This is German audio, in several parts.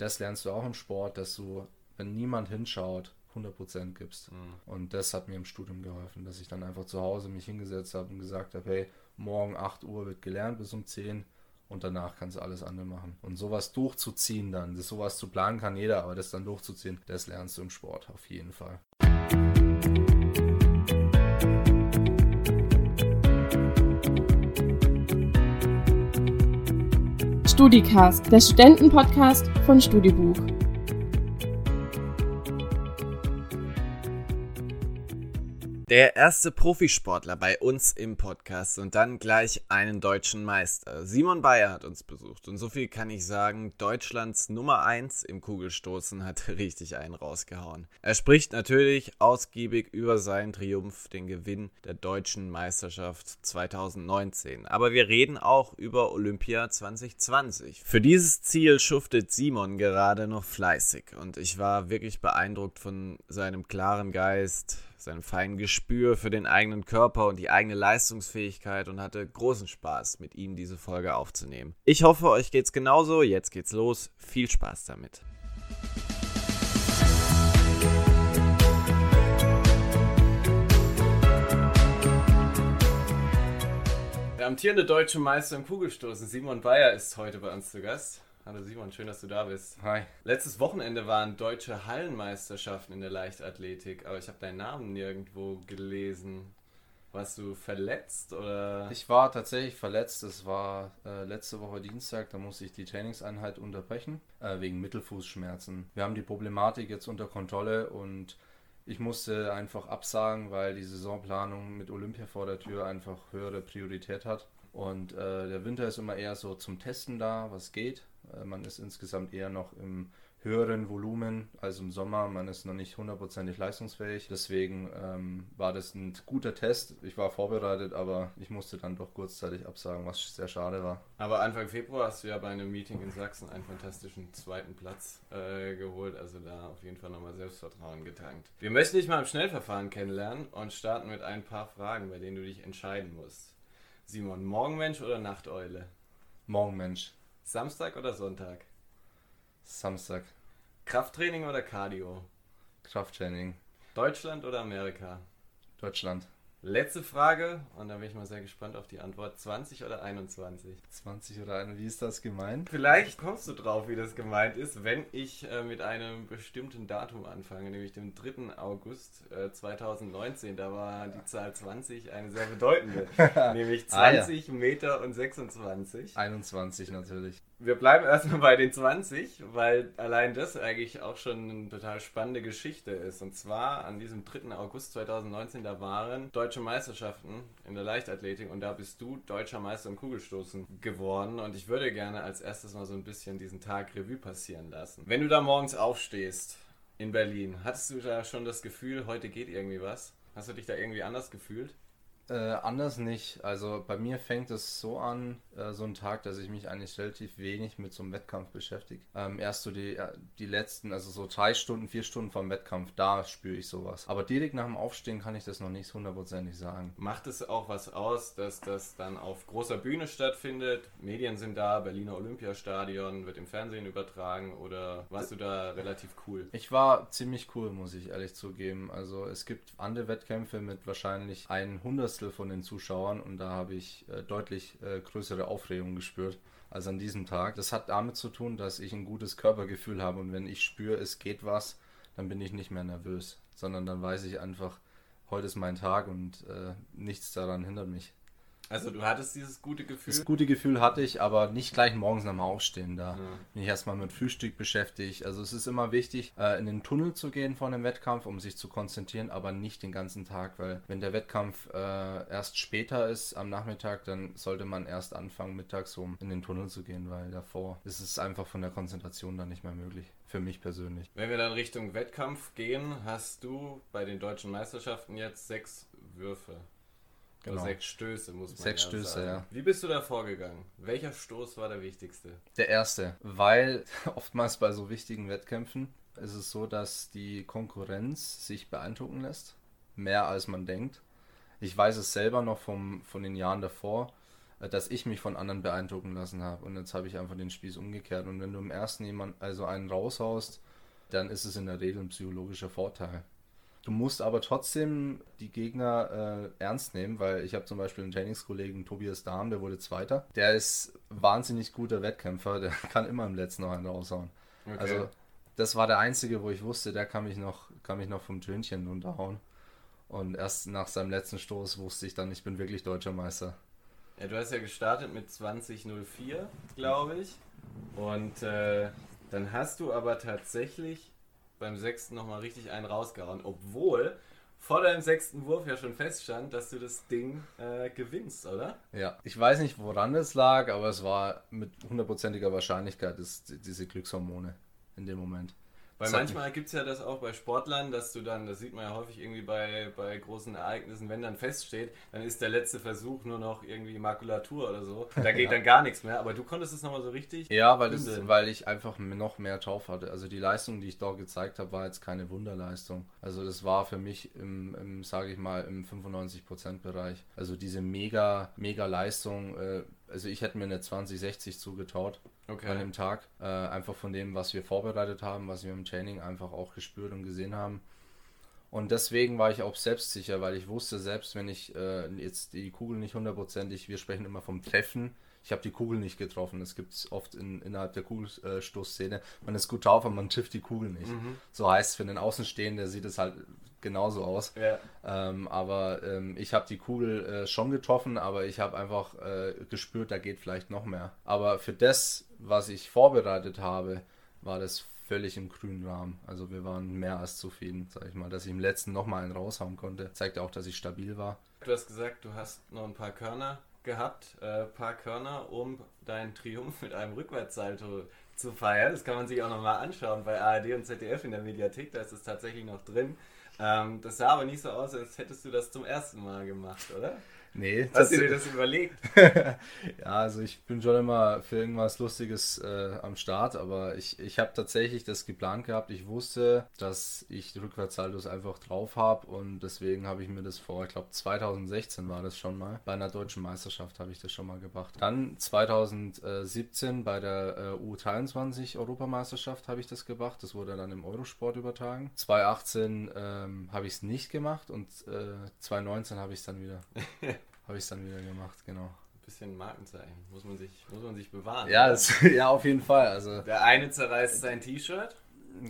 das lernst du auch im Sport, dass du, wenn niemand hinschaut, 100% gibst. Mhm. Und das hat mir im Studium geholfen, dass ich dann einfach zu Hause mich hingesetzt habe und gesagt habe, hey, morgen 8 Uhr wird gelernt bis um 10 und danach kannst du alles andere machen. Und sowas durchzuziehen dann, das sowas zu planen kann jeder, aber das dann durchzuziehen, das lernst du im Sport auf jeden Fall. StudiCast, der Studentenpodcast von Studibuch. Der erste Profisportler bei uns im Podcast und dann gleich einen deutschen Meister. Simon Bayer hat uns besucht und so viel kann ich sagen, Deutschlands Nummer 1 im Kugelstoßen hat richtig einen rausgehauen. Er spricht natürlich ausgiebig über seinen Triumph, den Gewinn der deutschen Meisterschaft 2019. Aber wir reden auch über Olympia 2020. Für dieses Ziel schuftet Simon gerade noch fleißig und ich war wirklich beeindruckt von seinem klaren Geist, seinem feinen Gespür für den eigenen Körper und die eigene Leistungsfähigkeit und hatte großen Spaß, mit ihm diese Folge aufzunehmen. Ich hoffe, euch geht's genauso. Jetzt geht's los. Viel Spaß damit. Der amtierende deutsche Meister im Kugelstoßen, Simon Bayer, ist heute bei uns zu Gast. Hallo Simon, schön, dass du da bist. Hi. Letztes Wochenende waren deutsche Hallenmeisterschaften in der Leichtathletik, aber ich habe deinen Namen nirgendwo gelesen. Warst du verletzt oder? Ich war tatsächlich verletzt. Es war äh, letzte Woche Dienstag, da musste ich die Trainingseinheit unterbrechen, äh, wegen Mittelfußschmerzen. Wir haben die Problematik jetzt unter Kontrolle und ich musste einfach absagen, weil die Saisonplanung mit Olympia vor der Tür einfach höhere Priorität hat. Und äh, der Winter ist immer eher so zum Testen da, was geht. Äh, man ist insgesamt eher noch im höheren Volumen als im Sommer. Man ist noch nicht hundertprozentig leistungsfähig. Deswegen ähm, war das ein guter Test. Ich war vorbereitet, aber ich musste dann doch kurzzeitig absagen, was sehr schade war. Aber Anfang Februar hast du ja bei einem Meeting in Sachsen einen fantastischen zweiten Platz äh, geholt. Also da auf jeden Fall nochmal Selbstvertrauen getankt. Wir möchten dich mal im Schnellverfahren kennenlernen und starten mit ein paar Fragen, bei denen du dich entscheiden musst. Simon, Morgenmensch oder Nachteule? Morgenmensch. Samstag oder Sonntag? Samstag. Krafttraining oder Cardio? Krafttraining. Deutschland oder Amerika? Deutschland. Letzte Frage, und da bin ich mal sehr gespannt auf die Antwort. 20 oder 21? 20 oder 21, wie ist das gemeint? Vielleicht kommst du drauf, wie das gemeint ist, wenn ich äh, mit einem bestimmten Datum anfange, nämlich dem 3. August äh, 2019. Da war die Zahl 20 eine sehr bedeutende, nämlich 20 ah, ja. Meter und 26. 21 natürlich wir bleiben erstmal bei den 20, weil allein das eigentlich auch schon eine total spannende Geschichte ist. Und zwar an diesem 3. August 2019, da waren deutsche Meisterschaften in der Leichtathletik und da bist du deutscher Meister im Kugelstoßen geworden. Und ich würde gerne als erstes mal so ein bisschen diesen Tag Revue passieren lassen. Wenn du da morgens aufstehst in Berlin, hattest du da schon das Gefühl, heute geht irgendwie was? Hast du dich da irgendwie anders gefühlt? Äh, anders nicht. Also bei mir fängt es so an, äh, so ein Tag, dass ich mich eigentlich relativ wenig mit so einem Wettkampf beschäftige. Ähm, erst so die, äh, die letzten, also so drei Stunden, vier Stunden vom Wettkampf, da spüre ich sowas. Aber direkt nach dem Aufstehen kann ich das noch nicht hundertprozentig sagen. Macht es auch was aus, dass das dann auf großer Bühne stattfindet? Medien sind da, Berliner Olympiastadion wird im Fernsehen übertragen oder warst du da relativ cool? Ich war ziemlich cool, muss ich ehrlich zugeben. Also es gibt andere Wettkämpfe mit wahrscheinlich ein Hundertstel Sechstel von den Zuschauern und da habe ich äh, deutlich äh, größere Aufregung gespürt als an diesem Tag. Das hat damit zu tun, dass ich ein gutes Körpergefühl habe und wenn ich spüre, es geht was, dann bin ich nicht mehr nervös, sondern dann weiß ich einfach, heute ist mein Tag und äh, nichts daran hindert mich. Also du hattest dieses gute Gefühl? Das gute Gefühl hatte ich, aber nicht gleich morgens nach dem Aufstehen. Da ja. bin ich erstmal mit Frühstück beschäftigt. Also es ist immer wichtig, äh, in den Tunnel zu gehen vor einem Wettkampf, um sich zu konzentrieren, aber nicht den ganzen Tag, weil wenn der Wettkampf äh, erst später ist am Nachmittag, dann sollte man erst anfangen, mittags um in den Tunnel zu gehen, weil davor ist es einfach von der Konzentration dann nicht mehr möglich. Für mich persönlich. Wenn wir dann Richtung Wettkampf gehen, hast du bei den deutschen Meisterschaften jetzt sechs Würfe. Genau. sechs Stöße muss man Sechs ja Stöße, sagen. ja. Wie bist du da vorgegangen? Welcher Stoß war der wichtigste? Der erste, weil oftmals bei so wichtigen Wettkämpfen ist es so, dass die Konkurrenz sich beeindrucken lässt. Mehr als man denkt. Ich weiß es selber noch vom, von den Jahren davor. äh, dass ich mich von anderen beeindrucken lassen habe. Und jetzt habe ich einfach den Spieß umgekehrt. Und wenn du im ersten jemand, also einen raushaust, dann ist es in der Regel ein psychologischer Vorteil. Du musst aber trotzdem die Gegner äh, ernst nehmen, weil ich habe zum Beispiel einen Trainingskollegen Tobias Dahm, der wurde Zweiter. Der ist wahnsinnig guter Wettkämpfer, der kann immer im letzten noch einen raushauen. Okay. Also das war der einzige, wo ich wusste, der kann mich noch, kann mich noch vom Tönchen runterhauen. Und erst nach seinem letzten Stoß wusste ich dann, ich bin wirklich deutscher Meister. Ja, du hast ja gestartet mit 2004, glaube ich. Und äh, dann hast du aber tatsächlich beim sechsten nochmal richtig einen rausgehauen, obwohl vor deinem sechsten Wurf ja schon feststand, dass du das Ding äh, gewinnst, oder? Ja, ich weiß nicht, woran es lag, aber es war mit hundertprozentiger Wahrscheinlichkeit das, diese Glückshormone in dem Moment. Weil manchmal gibt es ja das auch bei Sportlern, dass du dann, das sieht man ja häufig irgendwie bei, bei großen Ereignissen, wenn dann feststeht, dann ist der letzte Versuch nur noch irgendwie Makulatur oder so. Da geht ja. dann gar nichts mehr. Aber du konntest es nochmal so richtig. Ja, weil, das, weil ich einfach noch mehr drauf hatte. Also die Leistung, die ich dort gezeigt habe, war jetzt keine Wunderleistung. Also das war für mich im, im sage ich mal, im 95%-Bereich. Also diese mega, mega Leistung. Äh, also ich hätte mir eine 2060 zugetraut okay. an dem Tag. Äh, einfach von dem, was wir vorbereitet haben, was wir im Training einfach auch gespürt und gesehen haben. Und deswegen war ich auch selbstsicher, weil ich wusste, selbst wenn ich äh, jetzt die Kugel nicht hundertprozentig, wir sprechen immer vom Treffen, ich habe die Kugel nicht getroffen. Das gibt es oft in, innerhalb der Kugelstoßszene. Man ist gut drauf, aber man trifft die Kugel nicht. Mhm. So heißt für den Außenstehenden sieht es halt genauso aus. Ja. Ähm, aber ähm, ich habe die Kugel äh, schon getroffen, aber ich habe einfach äh, gespürt, da geht vielleicht noch mehr. Aber für das, was ich vorbereitet habe, war das völlig im grünen Rahmen. Also wir waren mehr als zufrieden, sag ich mal. Dass ich im letzten nochmal einen raushauen konnte, zeigt auch, dass ich stabil war. Du hast gesagt, du hast noch ein paar Körner gehabt, ein äh, paar Körner, um deinen Triumph mit einem Rückwärtssalto zu feiern. Das kann man sich auch nochmal anschauen bei ARD und ZDF in der Mediathek, da ist es tatsächlich noch drin. Ähm, das sah aber nicht so aus, als hättest du das zum ersten Mal gemacht, oder? Nee. Hast du dir das überlegt? ja, also ich bin schon immer für irgendwas Lustiges äh, am Start, aber ich, ich habe tatsächlich das geplant gehabt. Ich wusste, dass ich Rückwärtssaldos einfach drauf habe und deswegen habe ich mir das vor, ich glaube 2016 war das schon mal, bei einer deutschen Meisterschaft habe ich das schon mal gemacht. Dann 2017 bei der äh, U23 Europameisterschaft habe ich das gemacht. Das wurde dann im Eurosport übertragen. 2018 ähm, habe ich es nicht gemacht und äh, 2019 habe ich es dann wieder. habe ich es dann wieder gemacht, genau. Ein bisschen Markenzeichen, muss man sich, muss man sich bewahren. Ja, das, ja, auf jeden Fall. Also, der eine zerreißt sein T-Shirt.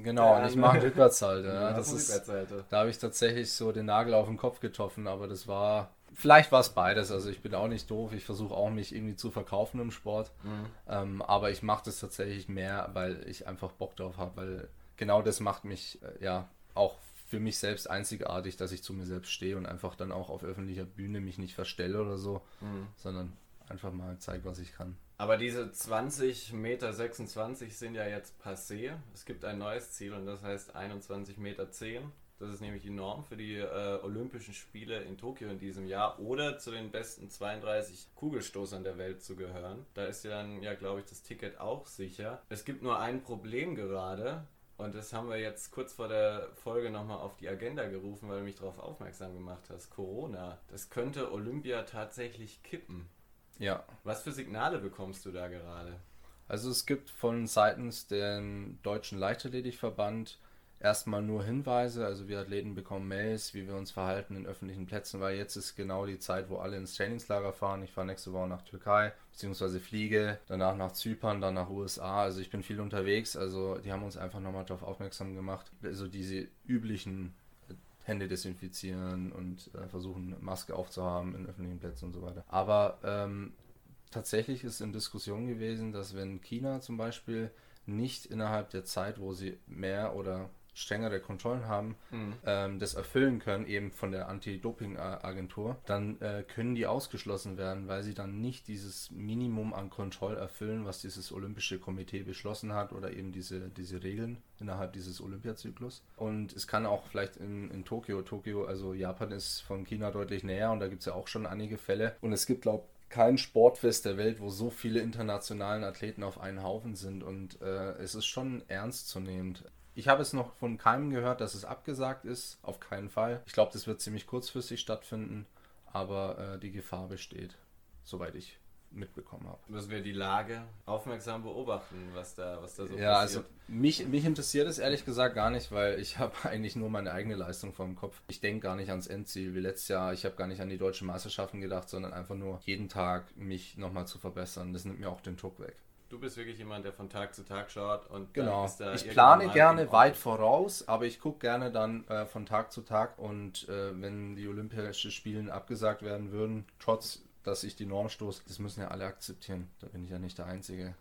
Genau, und ich mache Rückwärtshalte. Ja, das ist, da habe ich tatsächlich so den Nagel auf den Kopf getroffen, aber das war, vielleicht war es beides. Also ich bin auch nicht doof, ich versuche auch mich irgendwie zu verkaufen im Sport, mhm. ähm, aber ich mache das tatsächlich mehr, weil ich einfach Bock drauf habe, weil genau das macht mich äh, ja auch für mich selbst einzigartig, dass ich zu mir selbst stehe und einfach dann auch auf öffentlicher Bühne mich nicht verstelle oder so, mhm. sondern einfach mal zeige, was ich kann. Aber diese 20 Meter 26 sind ja jetzt passé. Es gibt ein neues Ziel und das heißt 21 Meter 10. Das ist nämlich die Norm für die äh, Olympischen Spiele in Tokio in diesem Jahr oder zu den besten 32 Kugelstoßern der Welt zu gehören. Da ist ja dann, ja, glaube ich, das Ticket auch sicher. Es gibt nur ein Problem gerade. Und das haben wir jetzt kurz vor der Folge nochmal auf die Agenda gerufen, weil du mich darauf aufmerksam gemacht hast. Corona. Das könnte Olympia tatsächlich kippen. Ja. Was für Signale bekommst du da gerade? Also es gibt von seitens dem Deutschen Leichtathletikverband erstmal nur Hinweise, also wir Athleten bekommen Mails, wie wir uns verhalten in öffentlichen Plätzen, weil jetzt ist genau die Zeit, wo alle ins Trainingslager fahren. Ich fahre nächste Woche nach Türkei, beziehungsweise fliege, danach nach Zypern, dann nach USA. Also ich bin viel unterwegs, also die haben uns einfach nochmal darauf aufmerksam gemacht. Also diese üblichen Hände desinfizieren und äh, versuchen, Maske aufzuhaben in öffentlichen Plätzen und so weiter. Aber ähm, tatsächlich ist in Diskussion gewesen, dass wenn China zum Beispiel nicht innerhalb der Zeit, wo sie mehr oder strengere Kontrollen haben, mhm. ähm, das erfüllen können, eben von der Anti-Doping-Agentur, dann äh, können die ausgeschlossen werden, weil sie dann nicht dieses Minimum an Kontrolle erfüllen, was dieses Olympische Komitee beschlossen hat oder eben diese, diese Regeln innerhalb dieses Olympiazyklus. Und es kann auch vielleicht in, in Tokio, Tokio, also Japan ist von China deutlich näher und da gibt es ja auch schon einige Fälle. Und es gibt, glaube ich, kein Sportfest der Welt, wo so viele internationalen Athleten auf einen Haufen sind und äh, es ist schon ernstzunehmend. Ich habe es noch von keinem gehört, dass es abgesagt ist. Auf keinen Fall. Ich glaube, das wird ziemlich kurzfristig stattfinden, aber äh, die Gefahr besteht, soweit ich mitbekommen habe. Müssen wir die Lage aufmerksam beobachten, was da, was da so ja, passiert. also mich, mich interessiert es ehrlich gesagt gar nicht, weil ich habe eigentlich nur meine eigene Leistung vor dem Kopf. Ich denke gar nicht ans Endziel wie letztes Jahr. Ich habe gar nicht an die deutschen Meisterschaften gedacht, sondern einfach nur jeden Tag mich nochmal zu verbessern. Das nimmt mir auch den Druck weg. Du bist wirklich jemand, der von Tag zu Tag schaut und Genau. Ich plane gerne weit voraus, aber ich gucke gerne dann äh, von Tag zu Tag und äh, wenn die Olympischen Spiele abgesagt werden würden, trotz dass ich die Norm stoße, das müssen ja alle akzeptieren. Da bin ich ja nicht der Einzige.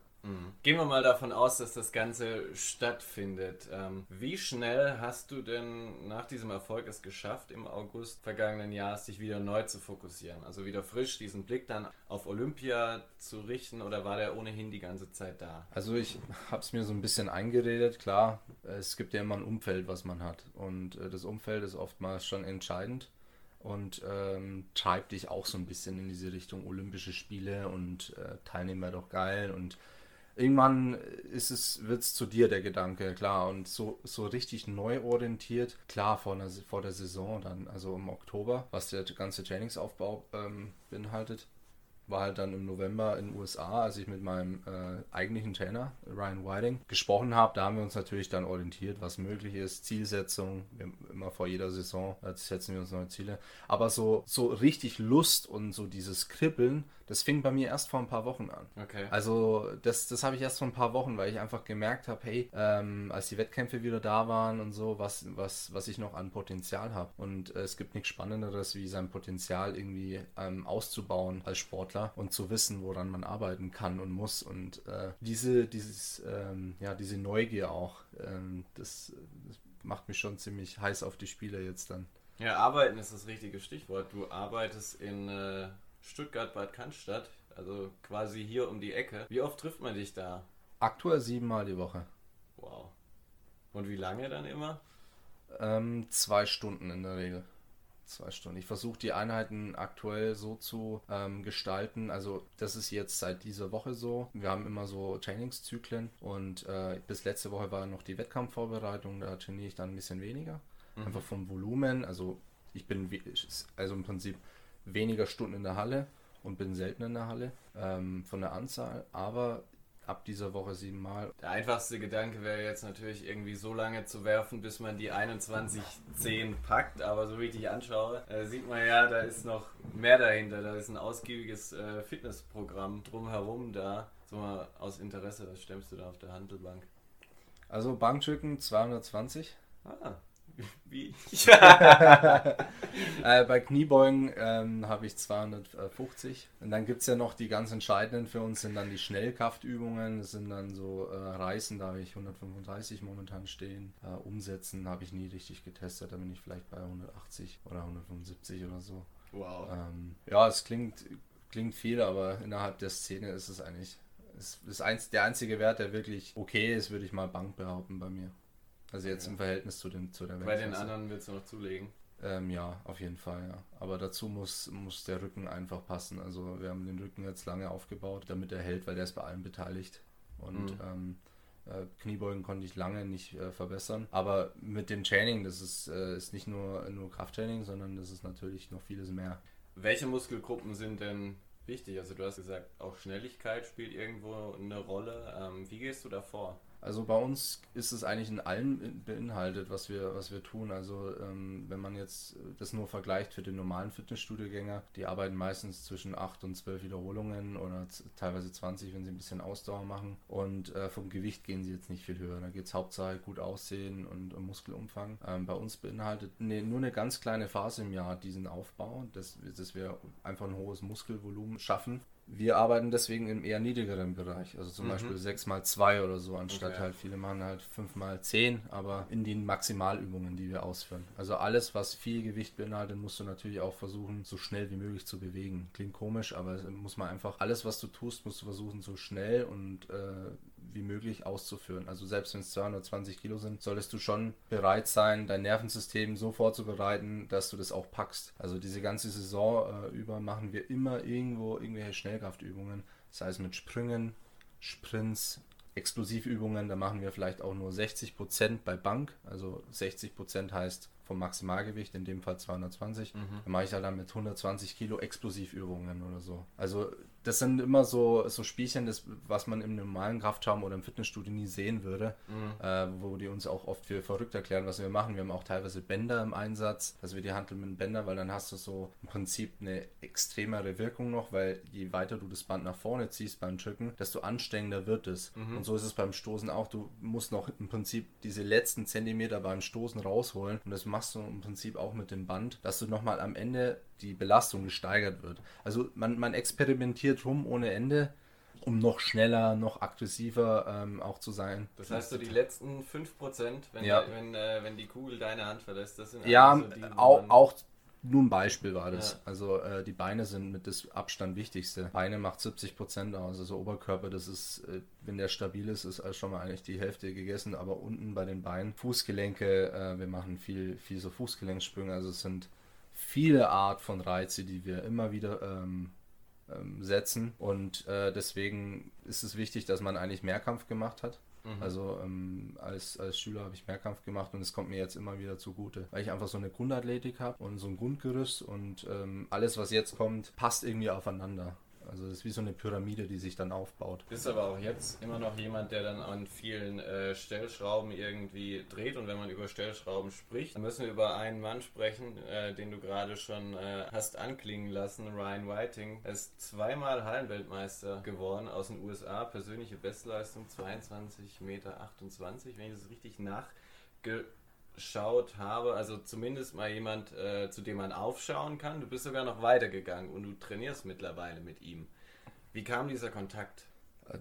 Gehen wir mal davon aus, dass das Ganze stattfindet. Ähm, wie schnell hast du denn nach diesem Erfolg es geschafft, im August vergangenen Jahres dich wieder neu zu fokussieren? Also wieder frisch diesen Blick dann auf Olympia zu richten oder war der ohnehin die ganze Zeit da? Also ich habe es mir so ein bisschen eingeredet, klar, es gibt ja immer ein Umfeld, was man hat. Und äh, das Umfeld ist oftmals schon entscheidend und ähm, treibt dich auch so ein bisschen in diese Richtung Olympische Spiele und äh, Teilnehmen wäre doch geil. Und irgendwann ist es, wird es zu dir der Gedanke, klar. Und so, so richtig neu orientiert, klar, vor, einer, vor der Saison dann, also im Oktober, was der ganze Trainingsaufbau ähm, beinhaltet war halt dann im November in den USA, als ich mit meinem äh, eigentlichen Trainer, Ryan Whiting, gesprochen habe. Da haben wir uns natürlich dann orientiert, was möglich ist, Zielsetzung, immer vor jeder Saison äh, setzen wir uns neue Ziele. Aber so, so richtig Lust und so dieses Kribbeln, das fing bei mir erst vor ein paar Wochen an. Okay. Also das, das habe ich erst vor ein paar Wochen, weil ich einfach gemerkt habe, hey, ähm, als die Wettkämpfe wieder da waren und so, was, was, was ich noch an Potenzial habe. Und äh, es gibt nichts Spannenderes, wie sein Potenzial irgendwie ähm, auszubauen als Sportler und zu wissen, woran man arbeiten kann und muss. Und äh, diese, dieses, ähm, ja, diese Neugier auch, ähm, das, das macht mich schon ziemlich heiß auf die Spiele jetzt dann. Ja, arbeiten ist das richtige Stichwort. Du arbeitest in äh, Stuttgart-Bad Cannstatt, also quasi hier um die Ecke. Wie oft trifft man dich da? Aktuell siebenmal die Woche. Wow. Und wie lange dann immer? Ähm, zwei Stunden in der Regel. Zwei Stunden. Ich versuche die Einheiten aktuell so zu ähm, gestalten. Also das ist jetzt seit dieser Woche so. Wir haben immer so Trainingszyklen und äh, bis letzte Woche war noch die Wettkampfvorbereitung. Da trainiere ich dann ein bisschen weniger. Einfach vom Volumen. Also ich bin also im Prinzip weniger Stunden in der Halle und bin selten in der Halle ähm, von der Anzahl. Aber ab dieser Woche siebenmal Der einfachste Gedanke wäre jetzt natürlich irgendwie so lange zu werfen, bis man die 21.10 packt, aber so wie ich dich anschaue, äh, sieht man ja, da ist noch mehr dahinter. Da ist ein ausgiebiges äh, Fitnessprogramm drumherum da. So mal aus Interesse, was stemmst du da auf der Handelbank? Also Bankdrücken 220. Ah, wie? Äh, bei Kniebeugen ähm, habe ich 250. Und dann gibt es ja noch die ganz entscheidenden für uns, sind dann die Schnellkraftübungen. Das sind dann so äh, Reißen, da habe ich 135 momentan stehen. Äh, Umsetzen habe ich nie richtig getestet, da bin ich vielleicht bei 180 oder 175 oder so. Wow. Ähm, ja, es klingt, klingt viel, aber innerhalb der Szene ist es eigentlich ist, ist eins, der einzige Wert, der wirklich okay ist, würde ich mal Bank behaupten bei mir. Also jetzt Ja. im Verhältnis zu, den, zu der Bei den anderen willst du noch zulegen. Ähm, ja, auf jeden Fall, ja. Aber dazu muss, muss der Rücken einfach passen. Also wir haben den Rücken jetzt lange aufgebaut, damit er hält, weil der ist bei allem beteiligt. Und Mhm. ähm, äh, Kniebeugen konnte ich lange nicht äh, verbessern. Aber mit dem Training, das ist, äh, ist nicht nur, nur Krafttraining, sondern das ist natürlich noch vieles mehr. Welche Muskelgruppen sind denn wichtig? Also du hast gesagt, auch Schnelligkeit spielt irgendwo eine Rolle. Ähm, wie gehst du da vor? Also bei uns ist es eigentlich in allem beinhaltet, was wir, was wir tun. Also ähm, wenn man jetzt das nur vergleicht für den normalen Fitnessstudiogänger, die arbeiten meistens zwischen 8 und 12 Wiederholungen oder teilweise 20, wenn sie ein bisschen Ausdauer machen. Und äh, vom Gewicht gehen sie jetzt nicht viel höher. Da geht es hauptsächlich gut aussehen und um Muskelumfang. Ähm, bei uns beinhaltet ne, nur eine ganz kleine Phase im Jahr diesen Aufbau, dass, dass wir einfach ein hohes Muskelvolumen schaffen. Wir arbeiten deswegen im eher niedrigeren Bereich, also zum Mhm. Beispiel 6 mal 2 oder so, anstatt Okay. halt viele machen halt 5 mal 10, aber in den Maximalübungen, die wir ausführen. Also alles, was viel Gewicht beinhaltet, musst du natürlich auch versuchen, so schnell wie möglich zu bewegen. Klingt komisch, aber muss man einfach, alles, was du tust, musst du versuchen, so schnell und äh, wie möglich auszuführen. Also selbst wenn es 220 Kilo sind, solltest du schon bereit sein, dein Nervensystem so vorzubereiten, dass du das auch packst. Also diese ganze Saison äh, über machen wir immer irgendwo irgendwelche Schnellkraftübungen, sei es mit Sprüngen, Sprints, Explosivübungen, da machen wir vielleicht auch nur 60% bei Bank. Also 60% heißt vom Maximalgewicht, in dem Fall 220. Mhm. Dann mache ich halt dann mit 120 Kilo Explosivübungen oder so. Also das sind immer so, so Spielchen, das, was man im normalen Kraftraum oder im Fitnessstudio nie sehen würde, Mhm. äh, wo die uns auch oft für verrückt erklären, was wir machen. Wir haben auch teilweise Bänder im Einsatz, also wir die Handel mit Bänder, weil dann hast du so im Prinzip eine extremere Wirkung noch, weil je weiter du das Band nach vorne ziehst beim Drücken, desto anstrengender wird es. Und so ist es beim Stoßen auch. Du musst noch im Prinzip diese letzten Zentimeter beim Stoßen rausholen und das machst du im Prinzip auch mit dem Band, dass du nochmal am Ende die Belastung gesteigert wird. Also man, man experimentiert rum ohne Ende, um noch schneller, noch aggressiver ähm, auch zu sein. Das heißt, so die letzten 5%, wenn, Ja. wenn, äh, wenn die Kugel deine Hand verlässt, das sind Ja, so die, auch, auch nur ein Beispiel war das. Ja. Also äh, die Beine sind mit das Abstand wichtigste. Beine macht 70 Prozent aus. Also Oberkörper, das ist, äh, wenn der stabil ist, ist äh, schon mal eigentlich die Hälfte gegessen. Aber unten bei den Beinen, Fußgelenke, äh, wir machen viel, viel so Fußgelenksprünge. Also es sind viele Art von Reize, die wir immer wieder ähm, ähm, setzen. Und äh, deswegen ist es wichtig, dass man eigentlich Mehrkampf gemacht hat. Also ähm, als, als Schüler habe ich Mehrkampf gemacht und es kommt mir jetzt immer wieder zugute, weil ich einfach so eine Grundathletik habe und so ein Grundgerüst und ähm, alles, was jetzt kommt, passt irgendwie aufeinander. Also das ist wie so eine Pyramide, die sich dann aufbaut. Bist aber auch jetzt immer noch jemand, der dann an vielen äh, Stellschrauben irgendwie dreht. Und wenn man über Stellschrauben spricht, dann müssen wir über einen Mann sprechen, äh, den du gerade schon äh, hast anklingen lassen, Ryan Whiting. Er ist zweimal Hallenweltmeister geworden aus den USA. Persönliche Bestleistung 22,28 Meter, wenn ich das richtig nachgeschaut habe. Also zumindest mal jemand, äh, zu dem man aufschauen kann. Du bist sogar noch weitergegangen und du trainierst mittlerweile mit ihm. Wie kam dieser Kontakt?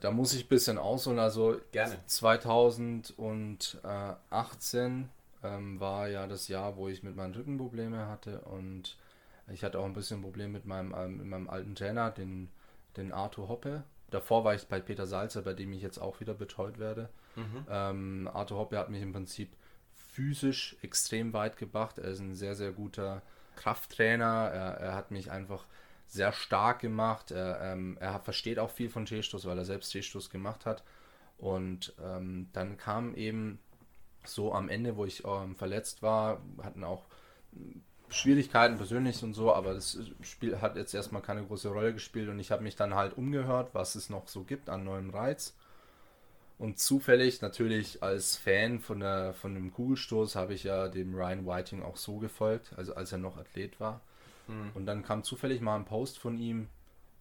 Da muss ich ein bisschen ausholen. Also Gerne. 2018 ähm, war ja das Jahr, wo ich mit meinen Rückenprobleme hatte und ich hatte auch ein bisschen Problem mit meinem, ähm, mit meinem alten Trainer, den, den Arthur Hoppe. Davor war ich bei Peter Salzer, bei dem ich jetzt auch wieder betreut werde. Ähm, Arthur Hoppe hat mich im Prinzip physisch extrem weit gebracht. Er ist ein sehr, sehr guter Krafttrainer. Er, er hat mich einfach sehr stark gemacht. Er, ähm, er versteht auch viel von T-Stoß, weil er selbst T-Stoß gemacht hat. Und ähm, dann kam eben so am Ende, wo ich ähm, verletzt war, hatten auch Schwierigkeiten persönlich und so, aber das Spiel hat jetzt erstmal keine große Rolle gespielt und ich habe mich dann halt umgehört, was es noch so gibt an neuem Reiz. Und zufällig, natürlich als Fan von, der, von dem Kugelstoß, habe ich ja dem Ryan Whiting auch so gefolgt, also als er noch Athlet war. Und dann kam zufällig mal ein Post von ihm,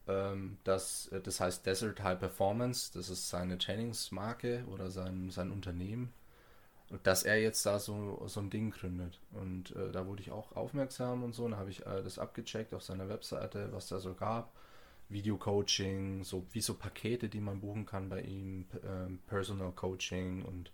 ähm, das, äh, das heißt Desert High Performance, das ist seine Trainingsmarke oder sein, sein Unternehmen. Dass er jetzt da so, so ein Ding gründet. Und äh, da wurde ich auch aufmerksam und so. Und habe ich äh, das abgecheckt auf seiner Webseite, was da so gab. Video-Coaching, so wie so Pakete, die man buchen kann bei ihm, ähm, Personal Coaching und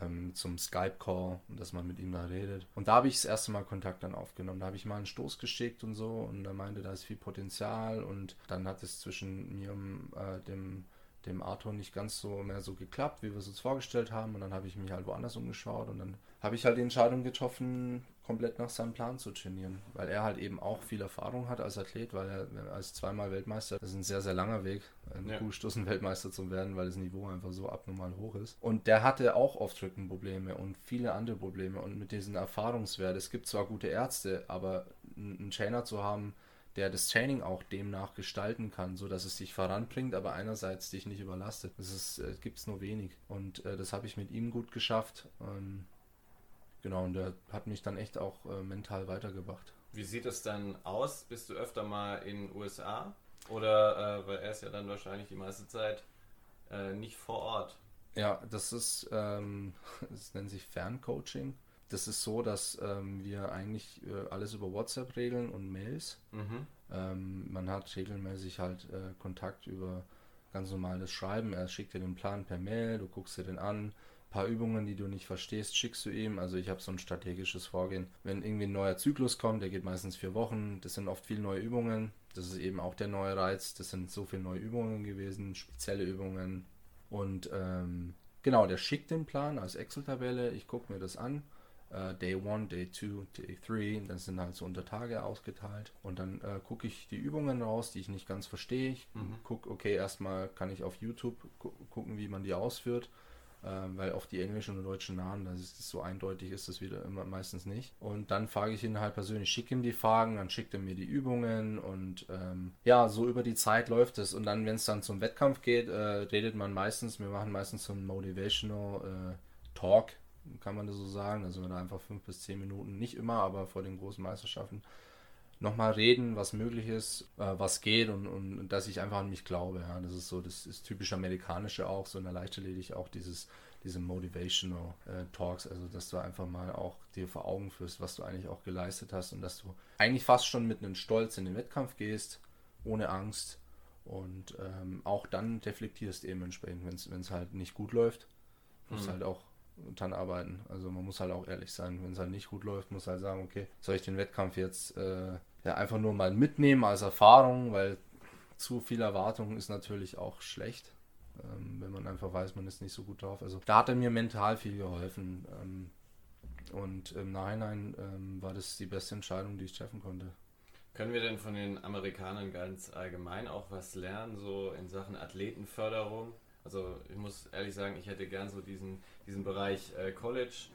ähm, zum Skype-Call, dass man mit ihm da redet. Und da habe ich das erste Mal Kontakt dann aufgenommen. Da habe ich mal einen Stoß geschickt und so und er meinte, da ist viel Potenzial und dann hat es zwischen mir und äh, dem, dem Arthur nicht ganz so mehr so geklappt, wie wir es uns vorgestellt haben und dann habe ich mich halt woanders umgeschaut und dann habe ich halt die Entscheidung getroffen, komplett nach seinem Plan zu trainieren, weil er halt eben auch viel Erfahrung hat als Athlet, weil er als zweimal Weltmeister, das ist ein sehr, sehr langer Weg, ein Ja. Kugelstoßen Weltmeister zu werden, weil das Niveau einfach so abnormal hoch ist. Und der hatte auch oft Rückenprobleme und viele andere Probleme und mit diesen Erfahrungswerten, es gibt zwar gute Ärzte, aber einen Trainer zu haben, der das Training auch demnach gestalten kann, so dass es dich voranbringt, aber einerseits dich nicht überlastet. Das ist, äh, gibt es nur wenig. Und äh, das habe ich mit ihm gut geschafft. Ähm, genau, und der hat mich dann echt auch äh, mental weitergebracht. Wie sieht es dann aus? Bist du öfter mal in den USA? Oder, äh, weil er ist ja dann wahrscheinlich die meiste Zeit äh, nicht vor Ort. Ja, das ist, ähm, das nennt sich Ferncoaching. Das ist so, dass ähm, wir eigentlich äh, alles über WhatsApp regeln und Mails. Mhm. Ähm, man hat regelmäßig halt äh, Kontakt über ganz normales Schreiben. Er schickt dir den Plan per Mail, du guckst dir den an. Ein paar Übungen, die du nicht verstehst, schickst du ihm. Also ich habe so ein strategisches Vorgehen. Wenn irgendwie ein neuer Zyklus kommt, der geht meistens vier Wochen, das sind oft viele neue Übungen. Das ist eben auch der neue Reiz. Das sind so viele neue Übungen gewesen, spezielle Übungen. Und ähm, genau, der schickt den Plan als Excel-Tabelle. Ich gucke mir das an. Äh, Day 1, Day 2, Day 3, das sind halt so unter Tage ausgeteilt. Und dann äh, gucke ich die Übungen raus, die ich nicht ganz verstehe. Ich gucke, okay, erstmal kann ich auf YouTube gu gucken, wie man die ausführt. Ähm, weil oft die englischen und deutschen Namen, das ist so eindeutig ist das wieder immer meistens nicht. Und dann frage ich ihn halt persönlich, schicke ihm die Fragen, dann schickt er mir die Übungen und ähm, ja, so über die Zeit läuft es. Und dann, wenn es dann zum Wettkampf geht, äh, redet man meistens, wir machen meistens so einen Motivational äh, Talk, kann man das so sagen. Also da einfach fünf bis zehn Minuten, nicht immer, aber vor den großen Meisterschaften nochmal reden, was möglich ist, äh, was geht und, und, dass ich einfach an mich glaube. Ja. Das ist so, das ist typisch amerikanische auch, so in der Leichtathletik auch dieses, diese Motivational äh, Talks, also dass du einfach mal auch dir vor Augen führst, was du eigentlich auch geleistet hast und dass du eigentlich fast schon mit einem Stolz in den Wettkampf gehst, ohne Angst und ähm, auch dann reflektierst eben entsprechend, wenn es halt nicht gut läuft, musst mhm. halt auch dran arbeiten. Also man muss halt auch ehrlich sein, wenn es halt nicht gut läuft, muss halt sagen, okay, soll ich den Wettkampf jetzt äh, ja, einfach nur mal mitnehmen als Erfahrung, weil zu viel Erwartung ist natürlich auch schlecht, ähm, wenn man einfach weiß, man ist nicht so gut drauf. Also da hat er mir mental viel geholfen. Ähm, und im Nachhinein ähm, war das die beste Entscheidung, die ich treffen konnte. Können wir denn von den Amerikanern ganz allgemein auch was lernen, so in Sachen Athletenförderung? Also ich muss ehrlich sagen, ich hätte gern so diesen, diesen Bereich äh, College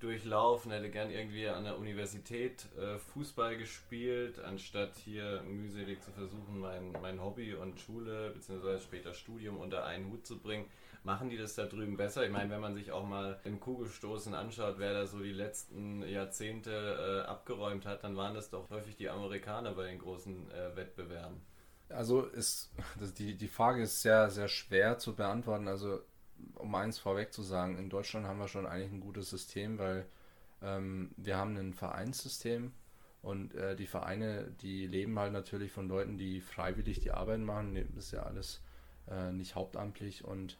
durchlaufen, hätte gern irgendwie an der Universität äh, Fußball gespielt, anstatt hier mühselig zu versuchen, mein, mein Hobby und Schule bzw. später Studium unter einen Hut zu bringen. Machen die das da drüben besser? Ich meine, wenn man sich auch mal im Kugelstoßen anschaut, wer da so die letzten Jahrzehnte äh, abgeräumt hat, dann waren das doch häufig die Amerikaner bei den großen äh, Wettbewerben. Also ist die, die Frage ist sehr, sehr schwer zu beantworten. Also um eins vorweg zu sagen, in Deutschland haben wir schon eigentlich ein gutes System, weil ähm, wir haben ein Vereinssystem und äh, die Vereine, die leben halt natürlich von Leuten, die freiwillig die Arbeit machen. Das ist ja alles äh, nicht hauptamtlich und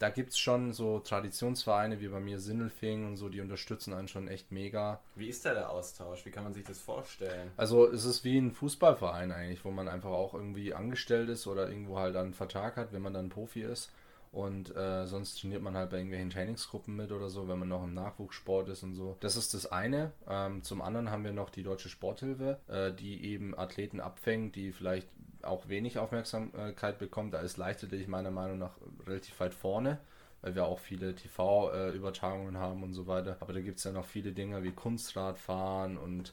da gibt es schon so Traditionsvereine wie bei mir Sindelfing und so, die unterstützen einen schon echt mega. Wie ist da der Austausch? Wie kann man sich das vorstellen? Also es ist wie ein Fußballverein eigentlich, wo man einfach auch irgendwie angestellt ist oder irgendwo halt einen Vertrag hat, wenn man dann Profi ist. Und äh, sonst trainiert man halt bei irgendwelchen Trainingsgruppen mit oder so, wenn man noch im Nachwuchssport ist und so. Das ist das eine. Ähm, zum anderen haben wir noch die Deutsche Sporthilfe, äh, die eben Athleten abfängt, die vielleicht auch wenig Aufmerksamkeit bekommen. Da ist Leichtathletik meiner Meinung nach relativ weit vorne weil wir auch viele TV-Übertragungen haben und so weiter. Aber da gibt es ja noch viele Dinge wie Kunstradfahren und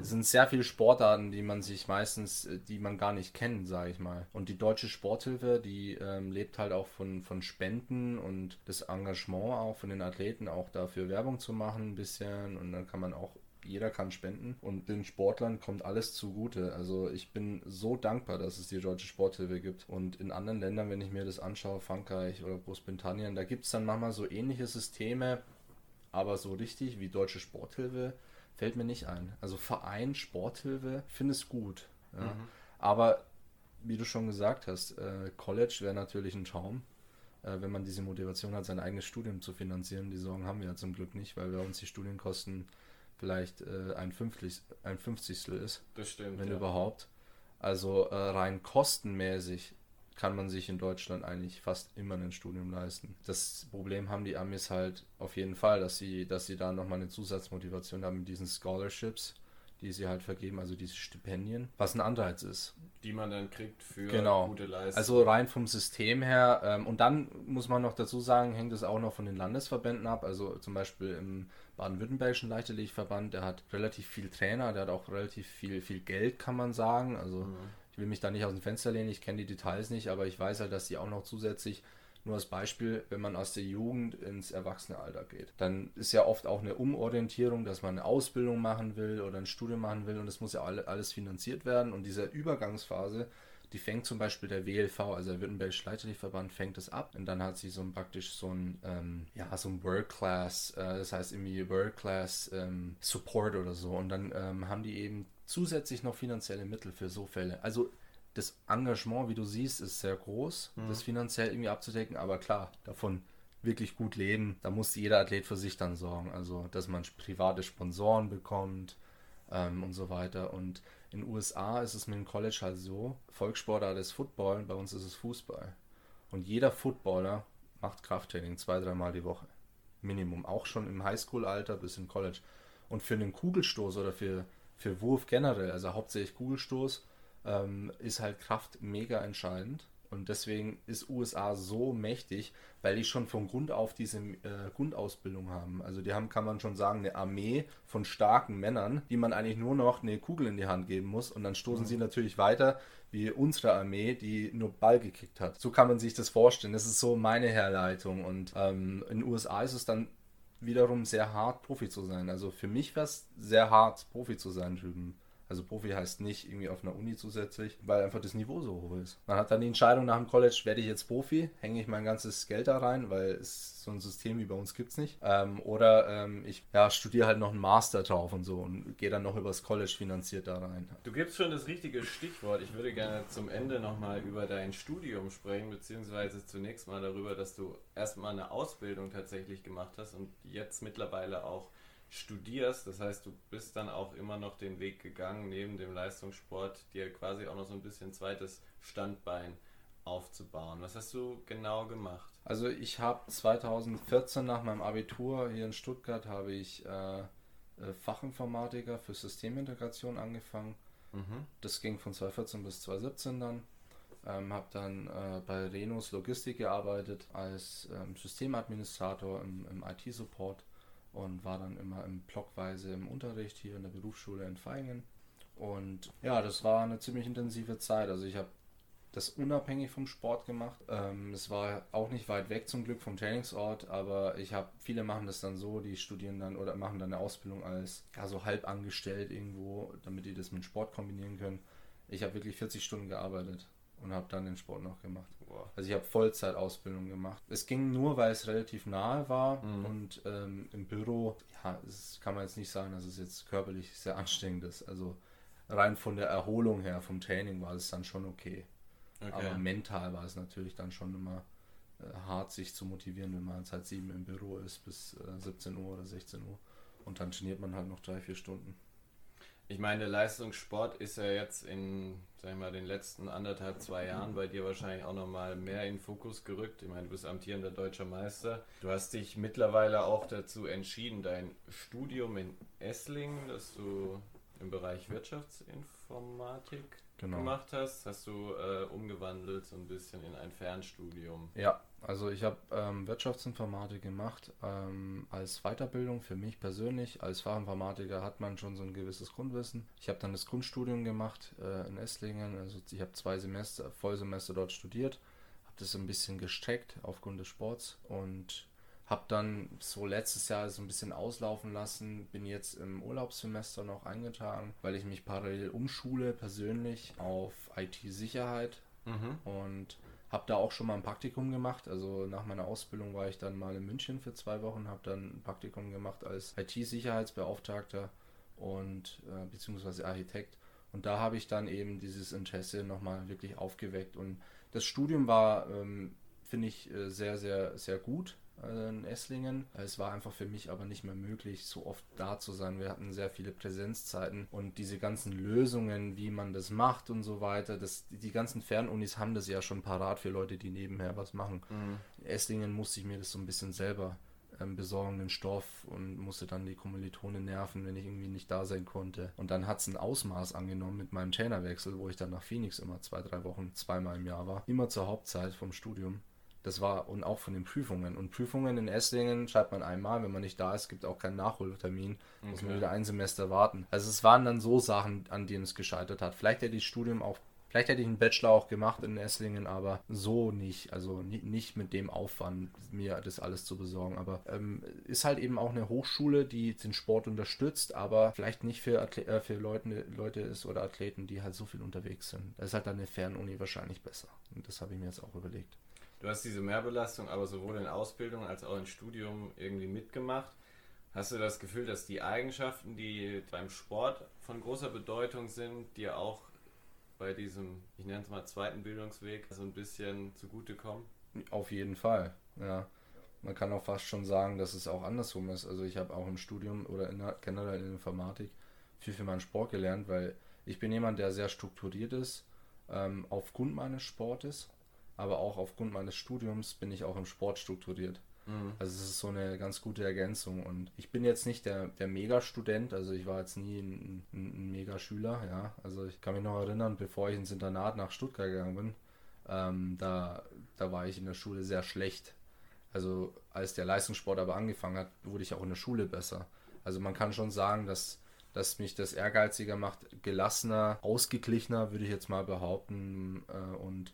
Es sind sehr viele Sportarten, die man sich meistens, äh, die man gar nicht kennt, sage ich mal. Und die Deutsche Sporthilfe, die ähm, lebt halt auch von, von Spenden und das Engagement auch von den Athleten, auch dafür Werbung zu machen ein bisschen. Und dann kann man auch jeder kann spenden und den Sportlern kommt alles zugute. Also ich bin so dankbar, dass es die Deutsche Sporthilfe gibt. Und in anderen Ländern, wenn ich mir das anschaue, Frankreich oder Großbritannien, da gibt es dann manchmal so ähnliche Systeme, aber so richtig wie Deutsche Sporthilfe fällt mir nicht ein. Also Verein, Sporthilfe, finde es gut. Ja. Mhm. Aber wie du schon gesagt hast, äh, College wäre natürlich ein Traum, äh, wenn man diese Motivation hat, sein eigenes Studium zu finanzieren. Die Sorgen haben wir ja zum Glück nicht, weil bei uns die Studienkosten vielleicht äh, ein, Fünftel, ein Fünfzigstel ist. Das stimmt. Wenn ja. überhaupt. Also äh, rein kostenmäßig kann man sich in Deutschland eigentlich fast immer ein Studium leisten. Das Problem haben die Amis halt auf jeden Fall, dass sie, dass sie da nochmal eine Zusatzmotivation haben mit diesen Scholarships, die sie halt vergeben, also diese Stipendien, was ein Anreiz ist. Die man dann kriegt für genau. gute Leistung. Also rein vom System her. Ähm, und dann muss man noch dazu sagen, hängt es auch noch von den Landesverbänden ab. Also zum Beispiel im baden-württembergischen Leichtathletikverband, der hat relativ viel Trainer, der hat auch relativ viel, viel Geld, kann man sagen. Also mhm ich will mich da nicht aus dem Fenster lehnen, ich kenne die Details nicht, aber ich weiß halt, dass die auch noch zusätzlich, nur als Beispiel, wenn man aus der Jugend ins Erwachsenealter geht, dann ist ja oft auch eine Umorientierung, dass man eine Ausbildung machen will oder ein Studium machen will und das muss ja alles finanziert werden und diese Übergangsphase, die fängt zum Beispiel der WLV, also der Württembergische Leichtathletikverband, fängt das ab und dann hat sie so ein praktisch so ein, ähm, ja, so ein World Class, äh, das heißt irgendwie World Class ähm, Support oder so und dann ähm, haben die eben zusätzlich noch finanzielle Mittel für so Fälle. Also das Engagement, wie du siehst, ist sehr groß, mhm. das finanziell irgendwie abzudecken, aber klar, davon wirklich gut leben, da muss jeder Athlet für sich dann sorgen. Also, dass man private Sponsoren bekommt ähm, und so weiter. Und in den USA ist es mit dem College halt so, Volkssportart ist Football, bei uns ist es Fußball. Und jeder Footballer macht Krafttraining zwei, dreimal die Woche. Minimum. Auch schon im Highschool-Alter bis im College. Und für einen Kugelstoß oder für für Wurf generell, also hauptsächlich Kugelstoß, ähm, ist halt Kraft mega entscheidend. Und deswegen ist USA so mächtig, weil die schon von Grund auf diese äh, Grundausbildung haben. Also die haben, kann man schon sagen, eine Armee von starken Männern, die man eigentlich nur noch eine Kugel in die Hand geben muss. Und dann stoßen mhm. sie natürlich weiter wie unsere Armee, die nur Ball gekickt hat. So kann man sich das vorstellen. Das ist so meine Herleitung. Und ähm, in den USA ist es dann wiederum sehr hart, Profi zu sein. Also für mich wäre es sehr hart, Profi zu sein drüben. Also Profi heißt nicht irgendwie auf einer Uni zusätzlich, weil einfach das Niveau so hoch ist. Man hat dann die Entscheidung nach dem College, werde ich jetzt Profi, hänge ich mein ganzes Geld da rein, weil es so ein System wie bei uns gibt es nicht. Ähm, oder ähm, ich ja, studiere halt noch einen Master drauf und so und gehe dann noch übers College finanziert da rein. Du gibst schon das richtige Stichwort. Ich würde gerne zum Ende nochmal über dein Studium sprechen, beziehungsweise zunächst mal darüber, dass du erstmal eine Ausbildung tatsächlich gemacht hast und jetzt mittlerweile auch studierst. Das heißt, du bist dann auch immer noch den Weg gegangen, neben dem Leistungssport dir quasi auch noch so ein bisschen zweites Standbein aufzubauen. Was hast du genau gemacht? Also ich habe 2014 nach meinem Abitur hier in Stuttgart habe ich äh, äh Fachinformatiker für Systemintegration angefangen. Mhm. Das ging von 2014 bis 2017 dann. Ähm, habe dann äh, bei Renos Logistik gearbeitet als ähm, Systemadministrator im, im IT-Support und war dann immer im Blockweise im Unterricht hier in der Berufsschule in Feingen. Und ja, das war eine ziemlich intensive Zeit. Also ich habe das unabhängig vom Sport gemacht. Ähm, es war auch nicht weit weg zum Glück vom Trainingsort, aber ich habe, viele machen das dann so, die studieren dann oder machen dann eine Ausbildung als ja, so halb angestellt irgendwo, damit die das mit Sport kombinieren können. Ich habe wirklich 40 Stunden gearbeitet und habe dann den Sport noch gemacht. Wow. Also ich habe Vollzeitausbildung gemacht. Es ging nur, weil es relativ nahe war mhm. und ähm, im Büro, ja, das kann man jetzt nicht sagen, dass es jetzt körperlich sehr anstrengend ist. Also rein von der Erholung her, vom Training war es dann schon okay. okay. Aber mental war es natürlich dann schon immer äh, hart, sich zu motivieren, wenn man seit sieben im Büro ist bis äh, 17 Uhr oder 16 Uhr. Und dann trainiert man halt noch drei, vier Stunden. Ich meine, Leistungssport ist ja jetzt in, sag ich mal, den letzten anderthalb, zwei Jahren bei dir wahrscheinlich auch nochmal mehr in Fokus gerückt. Ich meine, du bist amtierender deutscher Meister. Du hast dich mittlerweile auch dazu entschieden, dein Studium in Esslingen, das du im Bereich Wirtschaftsinformatik genau. gemacht hast, hast du äh, umgewandelt so ein bisschen in ein Fernstudium. Ja, also ich habe ähm, Wirtschaftsinformatik gemacht ähm, als Weiterbildung für mich persönlich. Als Fachinformatiker hat man schon so ein gewisses Grundwissen. Ich habe dann das Grundstudium gemacht äh, in Esslingen. Also ich habe zwei Semester, Vollsemester dort studiert, habe das ein bisschen gestreckt aufgrund des Sports und habe dann so letztes Jahr so ein bisschen auslaufen lassen. Bin jetzt im Urlaubssemester noch eingetragen, weil ich mich parallel umschule persönlich auf IT-Sicherheit mhm. und habe da auch schon mal ein Praktikum gemacht. Also nach meiner Ausbildung war ich dann mal in München für zwei Wochen, habe dann ein Praktikum gemacht als IT-Sicherheitsbeauftragter und äh, beziehungsweise Architekt. Und da habe ich dann eben dieses Interesse nochmal wirklich aufgeweckt. Und das Studium war, ähm, finde ich, äh, sehr, sehr, sehr gut äh, in Esslingen. Es war einfach für mich aber nicht mehr möglich, so oft da zu sein. Wir hatten sehr viele Präsenzzeiten und diese ganzen Lösungen, wie man das macht und so weiter, das, die ganzen Fernunis haben das ja schon parat für Leute, die nebenher was machen. Mhm. In Esslingen musste ich mir das so ein bisschen selber ähm, besorgen, den Stoff und musste dann die Kommilitone nerven, wenn ich irgendwie nicht da sein konnte. Und dann hat es ein Ausmaß angenommen mit meinem Trainerwechsel, wo ich dann nach Phoenix immer zwei, drei Wochen, zweimal im Jahr war. Immer zur Hauptzeit vom Studium. Das war und auch von den Prüfungen. Und Prüfungen in Esslingen schreibt man einmal, wenn man nicht da ist, gibt auch keinen Nachholtermin, okay. muss man wieder ein Semester warten. Also es waren dann so Sachen, an denen es gescheitert hat. Vielleicht hätte ich Studium auch, vielleicht hätte ich einen Bachelor auch gemacht in Esslingen, aber so nicht. Also nicht mit dem Aufwand, mir das alles zu besorgen. Aber ähm, ist halt eben auch eine Hochschule, die den Sport unterstützt, aber vielleicht nicht für, Atle äh, für Leute, Leute ist oder Athleten, die halt so viel unterwegs sind. Da ist halt dann eine Fernuni wahrscheinlich besser. Und das habe ich mir jetzt auch überlegt. Du hast diese Mehrbelastung aber sowohl in Ausbildung als auch im Studium irgendwie mitgemacht. Hast du das Gefühl, dass die Eigenschaften, die beim Sport von großer Bedeutung sind, dir auch bei diesem, ich nenne es mal zweiten Bildungsweg, so ein bisschen zugutekommen? Auf jeden Fall, ja. Man kann auch fast schon sagen, dass es auch andersrum ist. Also ich habe auch im Studium oder in der, generell in Informatik viel für meinen Sport gelernt, weil ich bin jemand, der sehr strukturiert ist, ähm, aufgrund meines Sportes aber auch aufgrund meines Studiums bin ich auch im Sport strukturiert. Mhm. Also es ist so eine ganz gute Ergänzung und ich bin jetzt nicht der, der Mega-Student, also ich war jetzt nie ein, ein, ein Mega-Schüler, ja. Also ich kann mich noch erinnern, bevor ich ins Internat nach Stuttgart gegangen bin, ähm, da, da war ich in der Schule sehr schlecht. Also als der Leistungssport aber angefangen hat, wurde ich auch in der Schule besser. Also man kann schon sagen, dass, dass mich das ehrgeiziger macht, gelassener, ausgeglichener, würde ich jetzt mal behaupten. Äh, und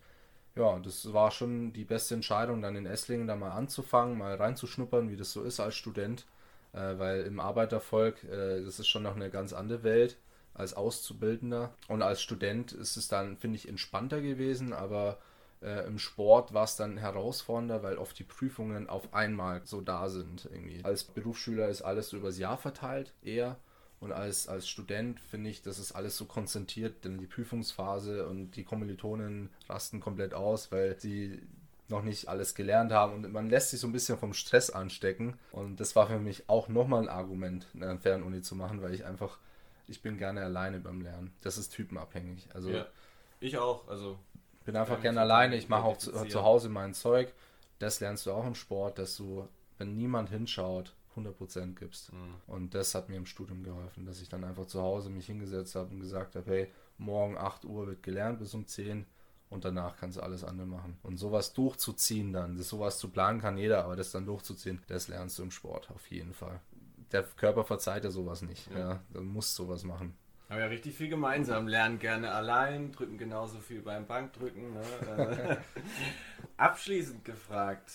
ja, das war schon die beste Entscheidung, dann in Esslingen da mal anzufangen, mal reinzuschnuppern, wie das so ist als Student. Äh, weil im Arbeitervolk, äh, das ist schon noch eine ganz andere Welt als Auszubildender. Und als Student ist es dann, finde ich, entspannter gewesen, aber äh, im Sport war es dann herausfordernder, weil oft die Prüfungen auf einmal so da sind. Irgendwie. Als Berufsschüler ist alles so übers Jahr verteilt, eher. Und als, als Student finde ich, das ist alles so konzentriert, denn die Prüfungsphase und die Kommilitonen rasten komplett aus, weil sie noch nicht alles gelernt haben und man lässt sich so ein bisschen vom Stress anstecken. Und das war für mich auch nochmal ein Argument, eine Fernuni zu machen, weil ich einfach, ich bin gerne alleine beim Lernen. Das ist typenabhängig. Also ja, ich auch. Also bin einfach gerne alleine. Ich mache auch zu, zu Hause mein Zeug. Das lernst du auch im Sport, dass du, wenn niemand hinschaut, 100% gibst. Mhm. Und das hat mir im Studium geholfen, dass ich dann einfach zu Hause mich hingesetzt habe und gesagt habe, hey, morgen 8 Uhr wird gelernt bis um 10 und danach kannst du alles andere machen. Und sowas durchzuziehen dann, das sowas zu planen kann jeder, aber das dann durchzuziehen, das lernst du im Sport auf jeden Fall. Der Körper verzeiht ja sowas nicht. Ja, ja dann musst sowas machen. Haben ja richtig viel gemeinsam. Lernen gerne allein, drücken genauso viel beim Bankdrücken. Ne? Abschließend gefragt,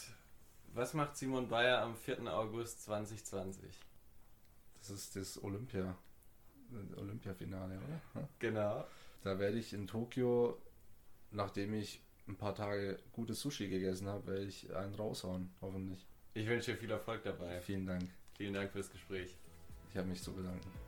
was macht Simon Bayer am 4. August 2020? Das ist das Olympia. Olympia-Finale, oder? Genau. Da werde ich in Tokio nachdem ich ein paar Tage gutes Sushi gegessen habe, werde ich einen raushauen, hoffentlich. Ich wünsche dir viel Erfolg dabei. Vielen Dank. Vielen Dank fürs Gespräch. Ich habe mich zu bedanken.